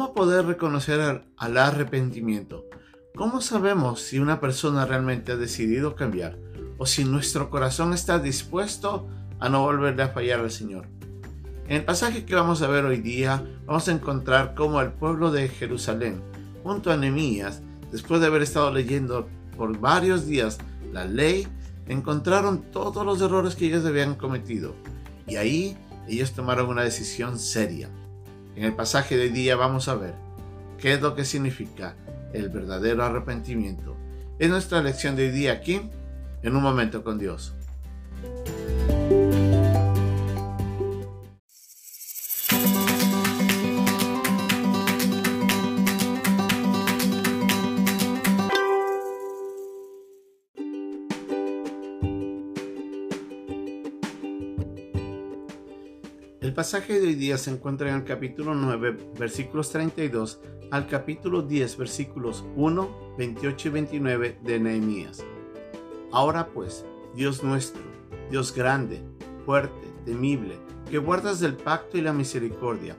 ¿Cómo poder reconocer al arrepentimiento? ¿Cómo sabemos si una persona realmente ha decidido cambiar o si nuestro corazón está dispuesto a no volverle a fallar al Señor? En el pasaje que vamos a ver hoy día, vamos a encontrar cómo el pueblo de Jerusalén, junto a Nehemías, después de haber estado leyendo por varios días la ley, encontraron todos los errores que ellos habían cometido. Y ahí ellos tomaron una decisión seria. En el pasaje de hoy día vamos a ver qué es lo que significa el verdadero arrepentimiento. Es nuestra lección de hoy día aquí, en un momento con Dios. El pasaje de hoy día se encuentra en el capítulo 9, versículos 32 al capítulo 10, versículos 1, 28 y 29 de Nehemías. Ahora pues, Dios nuestro, Dios grande, fuerte, temible, que guardas del pacto y la misericordia,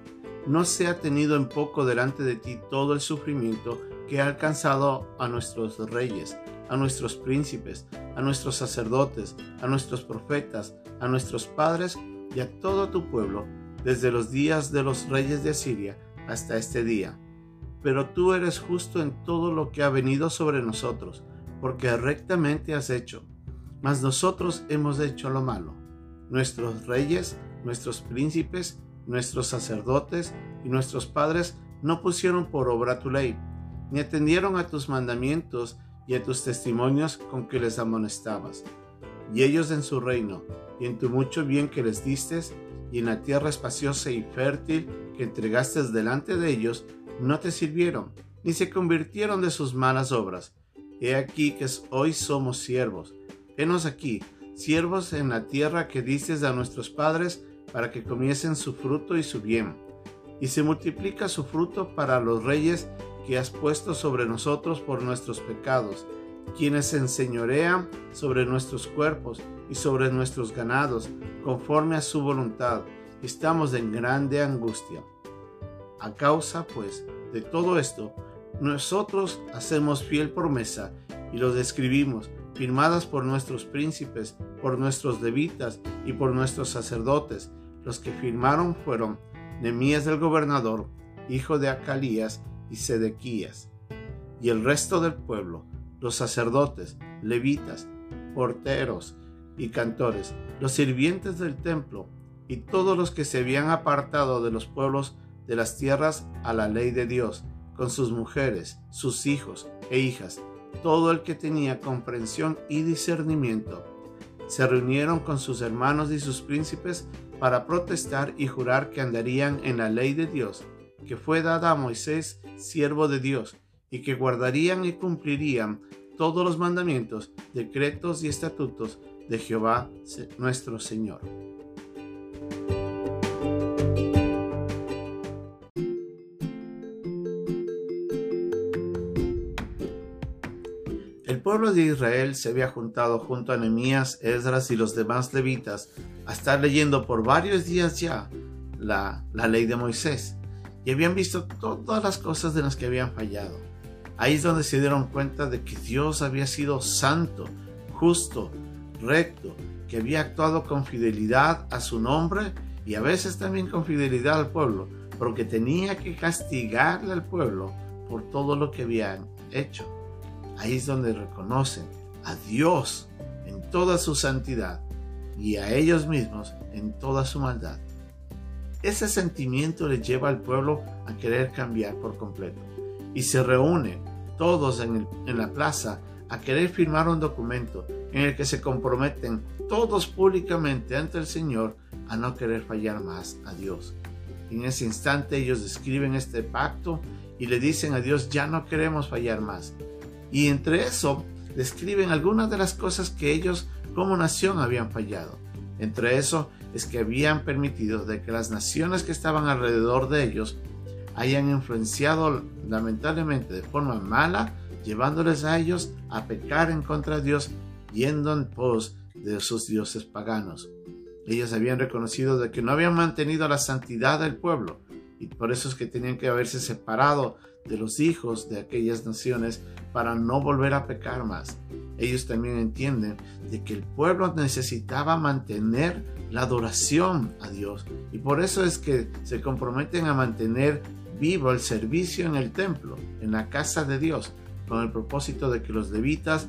no sea tenido en poco delante de ti todo el sufrimiento que ha alcanzado a nuestros reyes, a nuestros príncipes, a nuestros sacerdotes, a nuestros profetas, a nuestros padres y a todo tu pueblo, desde los días de los reyes de Asiria hasta este día. Pero tú eres justo en todo lo que ha venido sobre nosotros, porque rectamente has hecho. Mas nosotros hemos hecho lo malo. Nuestros reyes, nuestros príncipes, nuestros sacerdotes y nuestros padres no pusieron por obra tu ley, ni atendieron a tus mandamientos y a tus testimonios con que les amonestabas. Y ellos en su reino, y en tu mucho bien que les diste, y en la tierra espaciosa y fértil que entregaste delante de ellos, no te sirvieron, ni se convirtieron de sus malas obras. He aquí que hoy somos siervos. Henos aquí, siervos en la tierra que diste a nuestros padres, para que comiesen su fruto y su bien. Y se multiplica su fruto para los reyes que has puesto sobre nosotros por nuestros pecados, quienes enseñorean sobre nuestros cuerpos y sobre nuestros ganados, conforme a su voluntad. Estamos en grande angustia. A causa, pues, de todo esto, nosotros hacemos fiel promesa y los escribimos, firmadas por nuestros príncipes, por nuestros levitas y por nuestros sacerdotes. Los que firmaron fueron Nemías del gobernador, hijo de Acalías y Sedequías, y el resto del pueblo, los sacerdotes, levitas, porteros y cantores, los sirvientes del templo y todos los que se habían apartado de los pueblos de las tierras a la ley de Dios, con sus mujeres, sus hijos e hijas, todo el que tenía comprensión y discernimiento. Se reunieron con sus hermanos y sus príncipes para protestar y jurar que andarían en la ley de Dios, que fue dada a Moisés, siervo de Dios, y que guardarían y cumplirían todos los mandamientos, decretos y estatutos de Jehová nuestro Señor. El pueblo de Israel se había juntado junto a Nehemías, Esdras y los demás levitas a estar leyendo por varios días ya la, la ley de Moisés y habían visto todas las cosas de las que habían fallado Ahí es donde se dieron cuenta de que Dios había sido santo, justo, recto, que había actuado con fidelidad a su nombre y a veces también con fidelidad al pueblo, porque tenía que castigarle al pueblo por todo lo que habían hecho. Ahí es donde reconocen a Dios en toda su santidad y a ellos mismos en toda su maldad. Ese sentimiento le lleva al pueblo a querer cambiar por completo y se reúne todos en, la plaza a querer firmar un documento en el que se comprometen todos públicamente ante el Señor a no querer fallar más a Dios. En ese instante ellos escriben este pacto y le dicen a Dios ya no queremos fallar más. Y entre eso describen algunas de las cosas que ellos como nación habían fallado. Entre eso es que habían permitido de que las naciones que estaban alrededor de ellos hayan influenciado lamentablemente de forma mala, llevándoles a ellos a pecar en contra de Dios, yendo en pos de sus dioses paganos. Ellos habían reconocido de que no habían mantenido la santidad del pueblo y por eso es que tenían que haberse separado de los hijos de aquellas naciones para no volver a pecar más. Ellos también entienden de que el pueblo necesitaba mantener la adoración a Dios y por eso es que se comprometen a mantener vivo el servicio en el templo, en la casa de Dios, con el propósito de que los levitas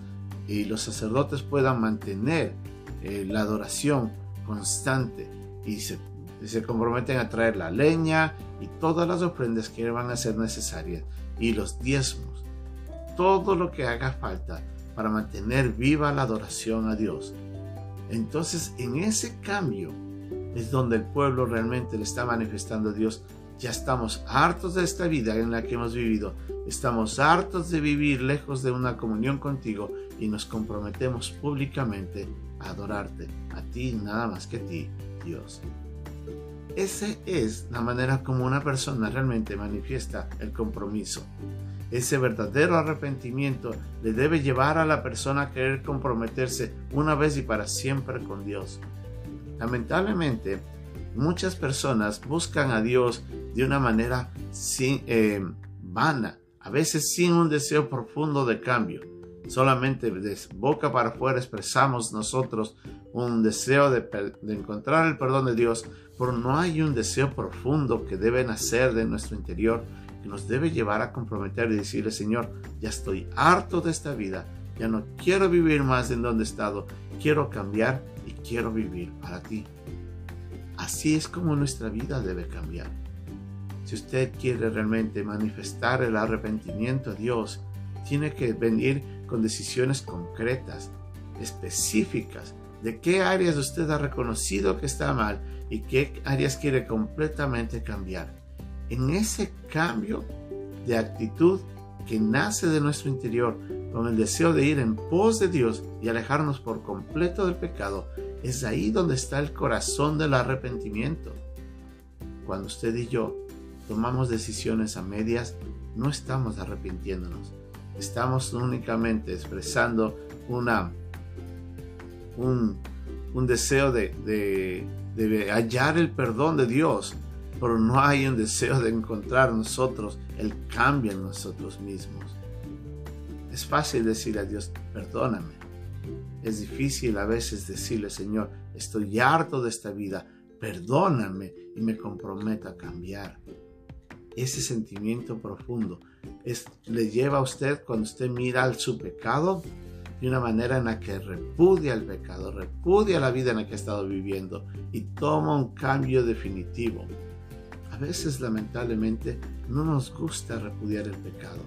y los sacerdotes puedan mantener eh, la adoración constante y se, se comprometen a traer la leña y todas las ofrendas que van a ser necesarias y los diezmos, todo lo que haga falta para mantener viva la adoración a Dios. Entonces, en ese cambio es donde el pueblo realmente le está manifestando a Dios. Ya estamos hartos de esta vida en la que hemos vivido. Estamos hartos de vivir lejos de una comunión contigo y nos comprometemos públicamente a adorarte, a ti nada más que a ti, Dios. Esa es la manera como una persona realmente manifiesta el compromiso. Ese verdadero arrepentimiento le debe llevar a la persona a querer comprometerse una vez y para siempre con Dios. Lamentablemente, muchas personas buscan a Dios de una manera sin, eh, vana, a veces sin un deseo profundo de cambio. Solamente de boca para afuera expresamos nosotros un deseo de, de, encontrar el perdón de Dios, pero no hay un deseo profundo que debe nacer de nuestro interior que nos debe llevar a comprometer y decirle, Señor, ya estoy harto de esta vida, ya no quiero vivir más en donde he estado, quiero cambiar y quiero vivir para ti. Así es como nuestra vida debe cambiar. Si usted quiere realmente manifestar el arrepentimiento a Dios, tiene que venir con decisiones concretas, específicas, de qué áreas usted ha reconocido que está mal y qué áreas quiere completamente cambiar en ese cambio de actitud que nace de nuestro interior con el deseo de ir en pos de Dios y alejarnos por completo del pecado, es ahí donde está el corazón del arrepentimiento. Cuando usted y yo tomamos decisiones a medias, no estamos arrepintiéndonos, estamos únicamente expresando una, un, deseo de hallar el perdón de Dios pero no hay un deseo de encontrar nosotros el cambio en nosotros mismos. Es fácil decir a Dios, perdóname. Es difícil a veces decirle, Señor, estoy harto de esta vida, perdóname y me comprometo a cambiar. Ese sentimiento profundo le lleva a usted cuando usted mira al su pecado de una manera en la que repudia el pecado, repudia la vida en la que ha estado viviendo y toma un cambio definitivo a veces lamentablemente no nos gusta repudiar el pecado.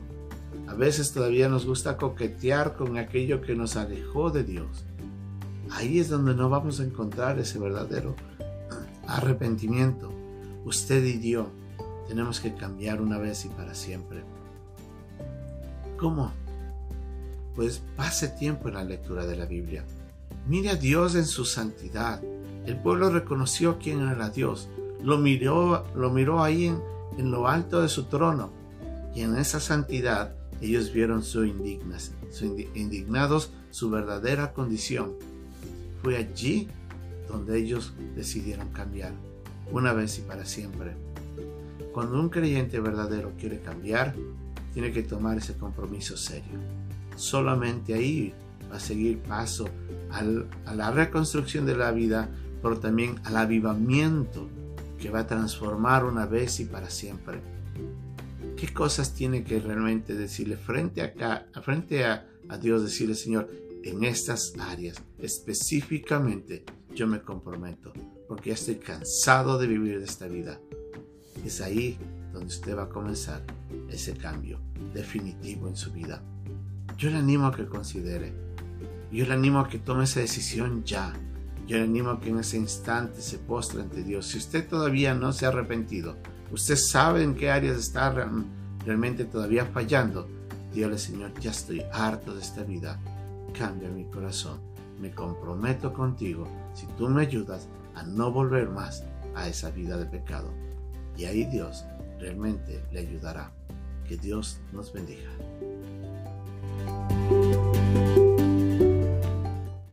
A veces todavía nos gusta coquetear con aquello que nos alejó de Dios. Ahí es donde no vamos a encontrar ese verdadero arrepentimiento. Usted y yo tenemos que cambiar una vez y para siempre. ¿Cómo? Pues pase tiempo en la lectura de la Biblia. Mire a Dios en su santidad. El pueblo reconoció quién era Dios lo miró, lo miró ahí en, lo alto de su trono. Y en esa santidad ellos vieron su, indignas, su indignados su verdadera condición. Fue allí donde ellos decidieron cambiar, una vez y para siempre. Cuando un creyente verdadero quiere cambiar, tiene que tomar ese compromiso serio. Solamente ahí va a seguir paso a la reconstrucción de la vida, pero también al avivamiento que va a transformar una vez y para siempre. ¿Qué cosas tiene que realmente decirle frente acá, frente a, a Dios, decirle, Señor, en estas áreas específicamente yo me comprometo, porque ya estoy cansado de vivir de esta vida. Es ahí donde usted va a comenzar ese cambio definitivo en su vida. Yo le animo a que considere, yo le animo a que tome esa decisión ya, yo le animo a que en ese instante se postre ante Dios. Si usted todavía no se ha arrepentido, usted sabe en qué áreas está realmente todavía fallando, dígale Señor, ya estoy harto de esta vida, cambia mi corazón, me comprometo contigo si tú me ayudas a no volver más a esa vida de pecado. Y ahí Dios realmente le ayudará. Que Dios nos bendiga.